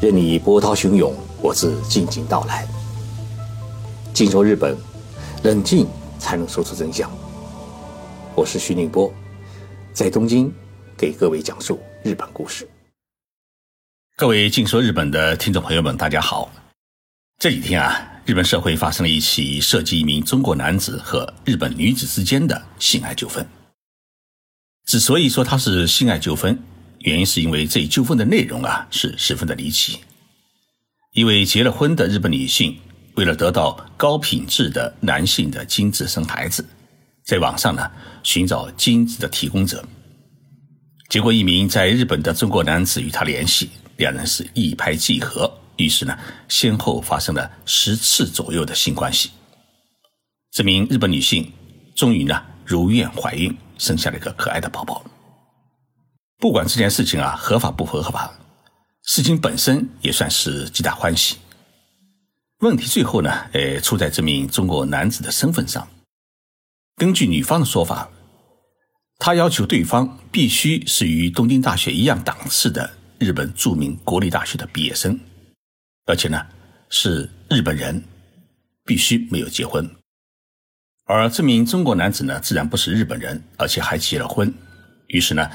任你波涛汹涌，我自静静到来。静说日本，冷静才能说出真相。我是徐宁波，在东京给各位讲述日本故事。各位静说日本的听众朋友们，大家好。这几天啊，日本社会发生了一起涉及一名中国男子和日本女子之间的性爱纠纷。之所以说它是性爱纠纷，原因是因为这一纠纷的内容啊是十分的离奇。一位结了婚的日本女性，为了得到高品质的男性的精子生孩子，在网上呢寻找精子的提供者。结果一名在日本的中国男子与她联系，两人是一拍即合，于是呢先后发生了十次左右的性关系。这名日本女性终于呢如愿怀孕，生下了一个可爱的宝宝。不管这件事情啊合法不合法，事情本身也算是皆大欢喜。问题最后呢，呃，出在这名中国男子的身份上。根据女方的说法，他要求对方必须是与东京大学一样档次的日本著名国立大学的毕业生，而且呢是日本人，必须没有结婚。而这名中国男子呢，自然不是日本人，而且还结了婚。于是呢。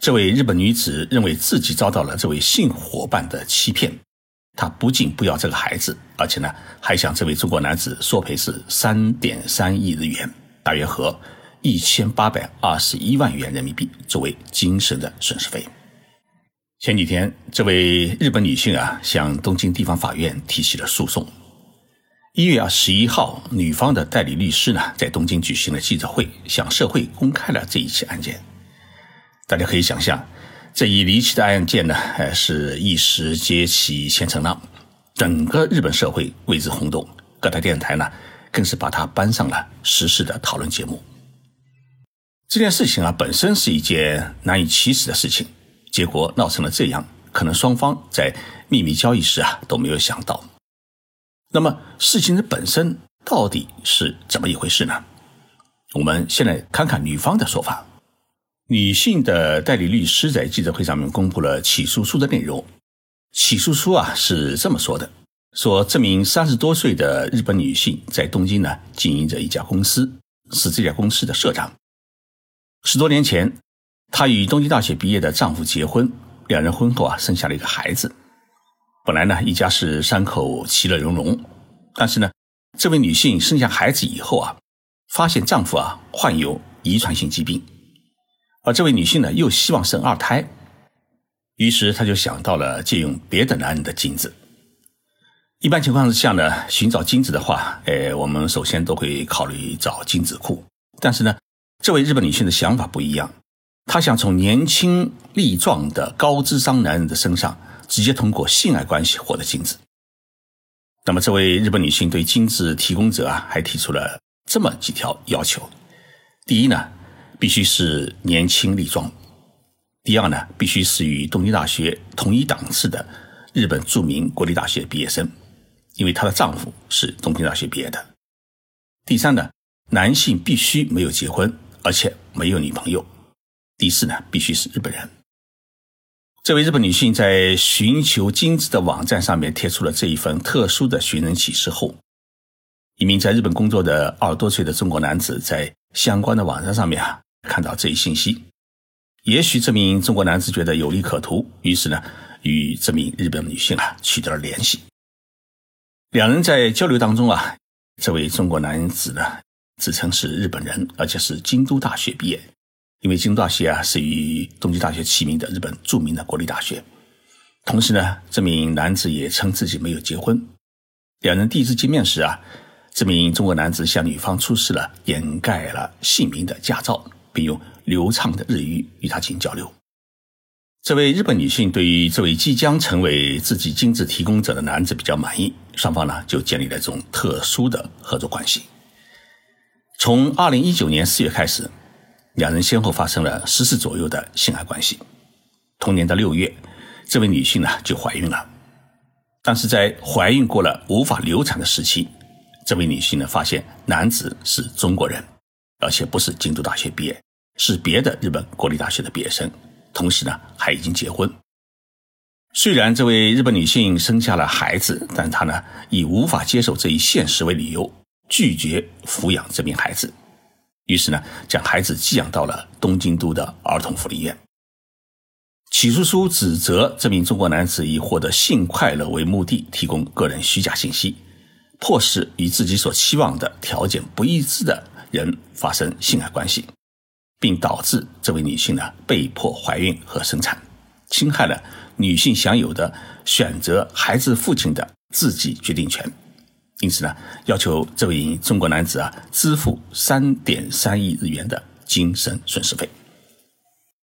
这位日本女子认为自己遭到了这位性伙伴的欺骗，她不仅不要这个孩子，而且呢还向这位中国男子索赔是三点三亿日元，大约合一千八百二十一万元人民币作为精神的损失费。前几天，这位日本女性啊向东京地方法院提起了诉讼。一月二十一号，女方的代理律师呢在东京举行了记者会，向社会公开了这一起案件。大家可以想象，这一离奇的案件呢，呃，是一时揭起千层浪，整个日本社会为之轰动，各大电视台呢，更是把它搬上了时事的讨论节目。这件事情啊，本身是一件难以启齿的事情，结果闹成了这样，可能双方在秘密交易时啊都没有想到。那么，事情的本身到底是怎么一回事呢？我们先来看看女方的说法。女性的代理律师在记者会上面公布了起诉书的内容。起诉书啊是这么说的：说这名三十多岁的日本女性在东京呢经营着一家公司，是这家公司的社长。十多年前，她与东京大学毕业的丈夫结婚，两人婚后啊生下了一个孩子。本来呢一家是三口其乐融融，但是呢这位女性生下孩子以后啊，发现丈夫啊患有遗传性疾病。而这位女性呢，又希望生二胎，于是她就想到了借用别的男人的精子。一般情况之下呢，寻找精子的话，哎，我们首先都会考虑找精子库。但是呢，这位日本女性的想法不一样，她想从年轻力壮的高智商男人的身上，直接通过性爱关系获得精子。那么，这位日本女性对精子提供者啊，还提出了这么几条要求：第一呢。必须是年轻力壮。第二呢，必须是与东京大学同一档次的日本著名国立大学毕业生，因为她的丈夫是东京大学毕业的。第三呢，男性必须没有结婚，而且没有女朋友。第四呢，必须是日本人。这位日本女性在寻求精子的网站上面贴出了这一份特殊的寻人启事后，一名在日本工作的二十多岁的中国男子在相关的网站上面啊。看到这一信息，也许这名中国男子觉得有利可图，于是呢，与这名日本女性啊取得了联系。两人在交流当中啊，这位中国男子呢自称是日本人，而且是京都大学毕业，因为京都大学啊是与东京大学齐名的日本著名的国立大学。同时呢，这名男子也称自己没有结婚。两人第一次见面时啊，这名中国男子向女方出示了掩盖了姓名的驾照。并用流畅的日语与他进行交流。这位日本女性对于这位即将成为自己精子提供者的男子比较满意，双方呢就建立了这种特殊的合作关系。从二零一九年四月开始，两人先后发生了十次左右的性爱关系。同年的六月，这位女性呢就怀孕了。但是在怀孕过了无法流产的时期，这位女性呢发现男子是中国人，而且不是京都大学毕业。是别的日本国立大学的毕业生，同时呢还已经结婚。虽然这位日本女性生下了孩子，但她呢以无法接受这一现实为理由，拒绝抚养这名孩子，于是呢将孩子寄养到了东京都的儿童福利院。起诉书指责这名中国男子以获得性快乐为目的，提供个人虚假信息，迫使与自己所期望的条件不一致的人发生性爱关系，并导致这位女性呢被迫怀孕和生产，侵害了女性享有的选择孩子父亲的自己决定权。因此呢，要求这位中国男子啊支付三点三亿日元的精神损失费。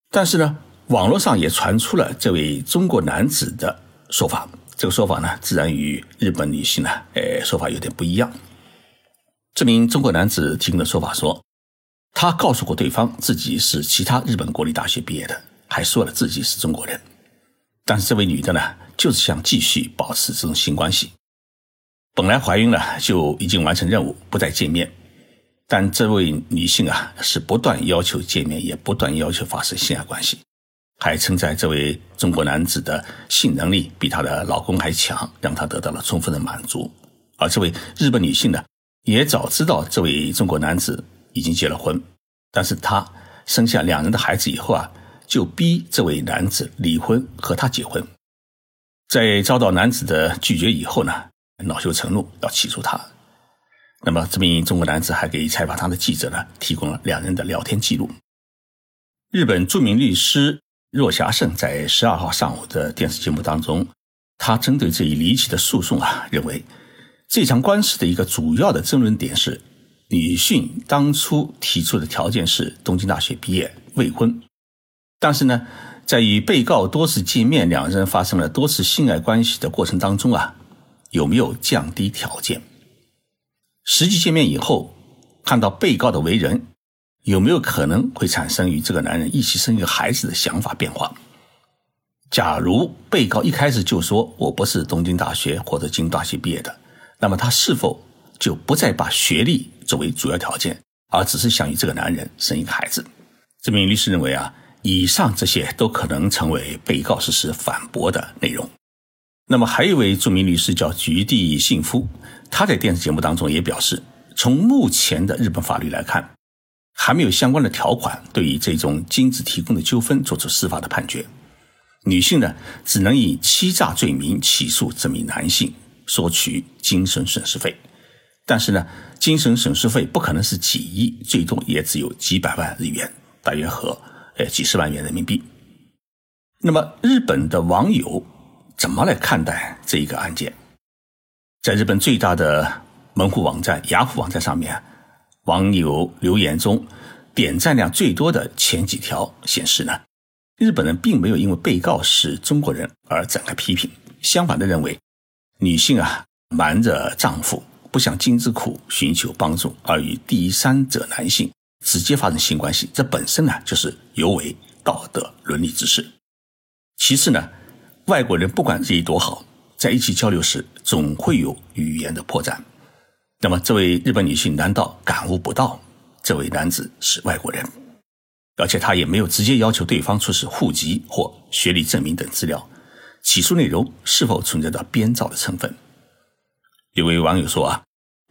但是呢。网络上也传出了这位中国男子的说法，这个说法呢，自然与日本女性呢，呃，说法有点不一样。这名中国男子提供的说法说，他告诉过对方自己是其他日本国立大学毕业的，还说了自己是中国人。但是这位女的呢，就是想继续保持这种性关系。本来怀孕了就已经完成任务，不再见面。但这位女性啊，是不断要求见面，也不断要求发生性爱关系。还称赞这位中国男子的性能力比她的老公还强，让她得到了充分的满足。而这位日本女性呢，也早知道这位中国男子已经结了婚，但是她生下两人的孩子以后啊，就逼这位男子离婚和她结婚。在遭到男子的拒绝以后呢，恼羞成怒要起诉他。那么这名中国男子还给采访他的记者呢，提供了两人的聊天记录。日本著名律师。若霞胜在十二号上午的电视节目当中，他针对这一离奇的诉讼啊，认为这场官司的一个主要的争论点是，女性当初提出的条件是东京大学毕业、未婚，但是呢，在与被告多次见面、两人发生了多次性爱关系的过程当中啊，有没有降低条件？实际见面以后，看到被告的为人。有没有可能会产生与这个男人一起生一个孩子的想法变化？假如被告一开始就说我不是东京大学或者京都大学毕业的，那么他是否就不再把学历作为主要条件，而只是想与这个男人生一个孩子？这名律师认为啊，以上这些都可能成为被告事实反驳的内容。那么还有一位著名律师叫菊地幸夫，他在电视节目当中也表示，从目前的日本法律来看。还没有相关的条款对于这种精子提供的纠纷作出司法的判决，女性呢只能以欺诈罪名起诉这名男性，索取精神损失费。但是呢，精神损失费不可能是几亿，最多也只有几百万日元，大约和呃几十万元人民币。那么日本的网友怎么来看待这一个案件？在日本最大的门户网站雅虎网站上面。网友留言中，点赞量最多的前几条显示呢，日本人并没有因为被告是中国人而展开批评，相反的认为，女性啊瞒着丈夫不向金之苦寻求帮助，而与第三者男性直接发生性关系，这本身呢就是尤为道德伦理之事。其次呢，外国人不管日语多好，在一起交流时总会有语言的破绽。那么，这位日本女性难道感悟不到这位男子是外国人？而且，她也没有直接要求对方出示户籍或学历证明等资料。起诉内容是否存在着编造的成分？有位网友说：“啊，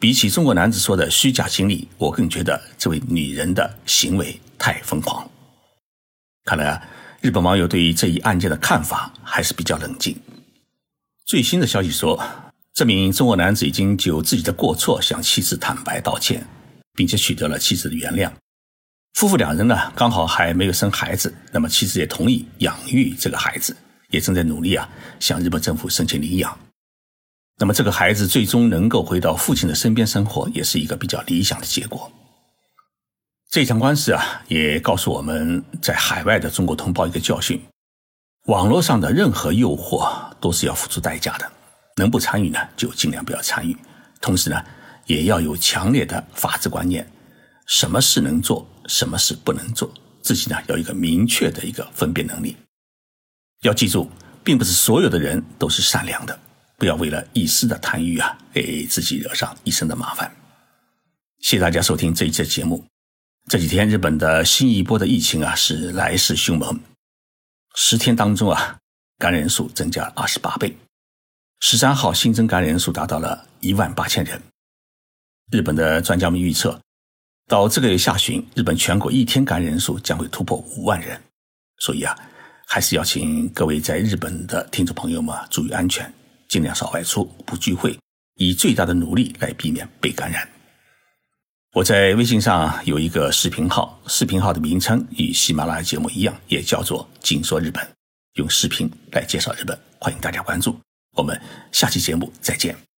比起中国男子说的虚假经历，我更觉得这位女人的行为太疯狂。”看来啊，日本网友对于这一案件的看法还是比较冷静。最新的消息说。这名中国男子已经就自己的过错向妻子坦白道歉，并且取得了妻子的原谅。夫妇两人呢，刚好还没有生孩子，那么妻子也同意养育这个孩子，也正在努力啊向日本政府申请领养。那么这个孩子最终能够回到父亲的身边生活，也是一个比较理想的结果。这场官司啊，也告诉我们在海外的中国同胞一个教训：网络上的任何诱惑都是要付出代价的。能不参与呢，就尽量不要参与。同时呢，也要有强烈的法治观念，什么事能做，什么事不能做，自己呢要一个明确的一个分辨能力。要记住，并不是所有的人都是善良的，不要为了一丝的贪欲啊，给自己惹上一身的麻烦。谢谢大家收听这一期的节目。这几天日本的新一波的疫情啊是来势凶猛，十天当中啊。感染人数增加二十八倍。十三号新增感染人数达到了一万八千人。日本的专家们预测，到这个月下旬，日本全国一天感染人数将会突破五万人。所以啊，还是要请各位在日本的听众朋友们注意安全，尽量少外出，不聚会，以最大的努力来避免被感染。我在微信上有一个视频号，视频号的名称与喜马拉雅节目一样，也叫做“紧说日本”，用视频来介绍日本，欢迎大家关注。我们下期节目再见。